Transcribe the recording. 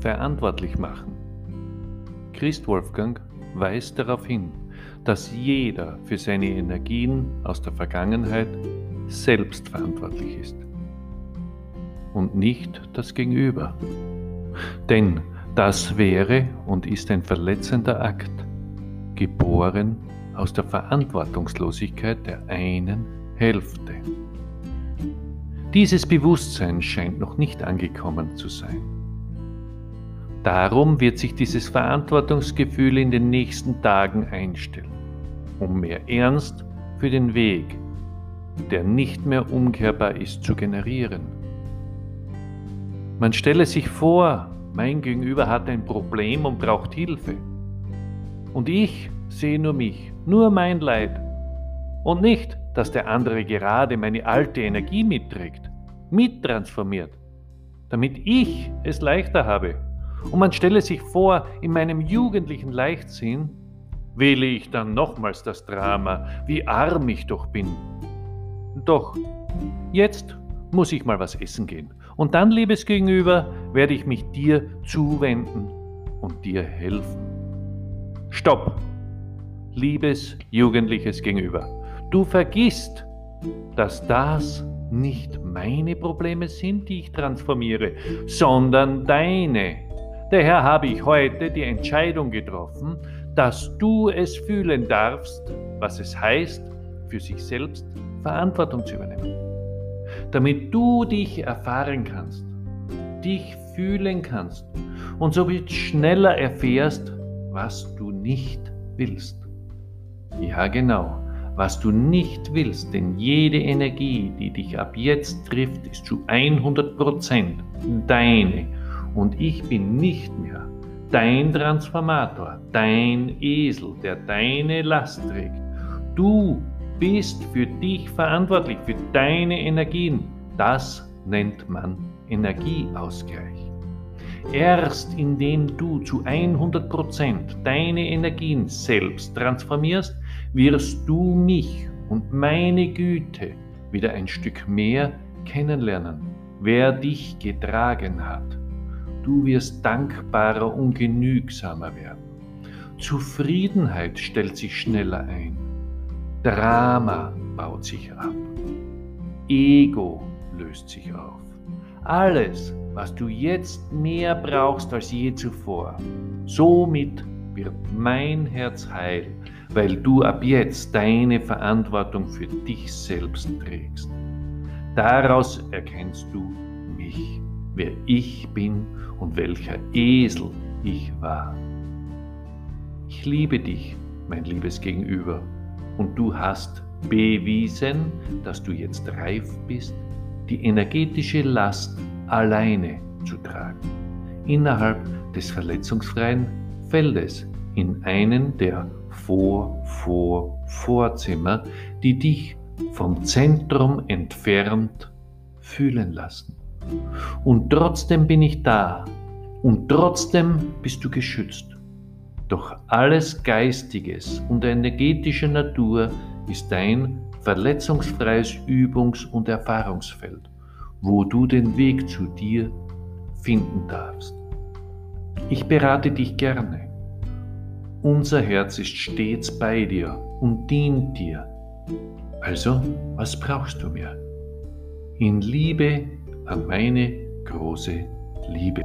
verantwortlich machen. Christ Wolfgang weist darauf hin, dass jeder für seine Energien aus der Vergangenheit selbst verantwortlich ist und nicht das Gegenüber. Denn das wäre und ist ein verletzender Akt, geboren aus der Verantwortungslosigkeit der einen Hälfte. Dieses Bewusstsein scheint noch nicht angekommen zu sein. Darum wird sich dieses Verantwortungsgefühl in den nächsten Tagen einstellen, um mehr Ernst für den Weg, der nicht mehr umkehrbar ist, zu generieren. Man stelle sich vor, mein Gegenüber hat ein Problem und braucht Hilfe. Und ich sehe nur mich, nur mein Leid. Und nicht, dass der andere gerade meine alte Energie mitträgt, mittransformiert, damit ich es leichter habe. Und man stelle sich vor, in meinem jugendlichen Leichtsinn wähle ich dann nochmals das Drama, wie arm ich doch bin. Doch, jetzt muss ich mal was essen gehen. Und dann, liebes Gegenüber, werde ich mich dir zuwenden und dir helfen. Stopp! Liebes jugendliches Gegenüber, du vergisst, dass das nicht meine Probleme sind, die ich transformiere, sondern deine. Daher habe ich heute die Entscheidung getroffen, dass du es fühlen darfst, was es heißt, für sich selbst Verantwortung zu übernehmen. Damit du dich erfahren kannst, dich fühlen kannst und somit schneller erfährst, was du nicht willst. Ja genau, was du nicht willst, denn jede Energie, die dich ab jetzt trifft, ist zu 100% deine und ich bin nicht mehr dein Transformator, dein Esel, der deine Last trägt. Du bist für dich verantwortlich, für deine Energien. Das nennt man Energieausgleich. Erst indem du zu 100% deine Energien selbst transformierst, wirst du mich und meine Güte wieder ein Stück mehr kennenlernen, wer dich getragen hat. Du wirst dankbarer und genügsamer werden. Zufriedenheit stellt sich schneller ein. Drama baut sich ab. Ego löst sich auf. Alles, was du jetzt mehr brauchst als je zuvor. Somit wird mein Herz heil, weil du ab jetzt deine Verantwortung für dich selbst trägst. Daraus erkennst du mich, wer ich bin und welcher Esel ich war. Ich liebe dich, mein liebes Gegenüber, und du hast bewiesen, dass du jetzt reif bist, die energetische Last alleine zu tragen, innerhalb des verletzungsfreien Feldes, in einen der Vor-Vor-Vorzimmer, die dich vom Zentrum entfernt fühlen lassen. Und trotzdem bin ich da und trotzdem bist du geschützt. Doch alles Geistiges und energetische Natur ist dein verletzungsfreies Übungs- und Erfahrungsfeld, wo du den Weg zu dir finden darfst. Ich berate dich gerne. Unser Herz ist stets bei dir und dient dir. Also, was brauchst du mehr? In Liebe an meine große Liebe.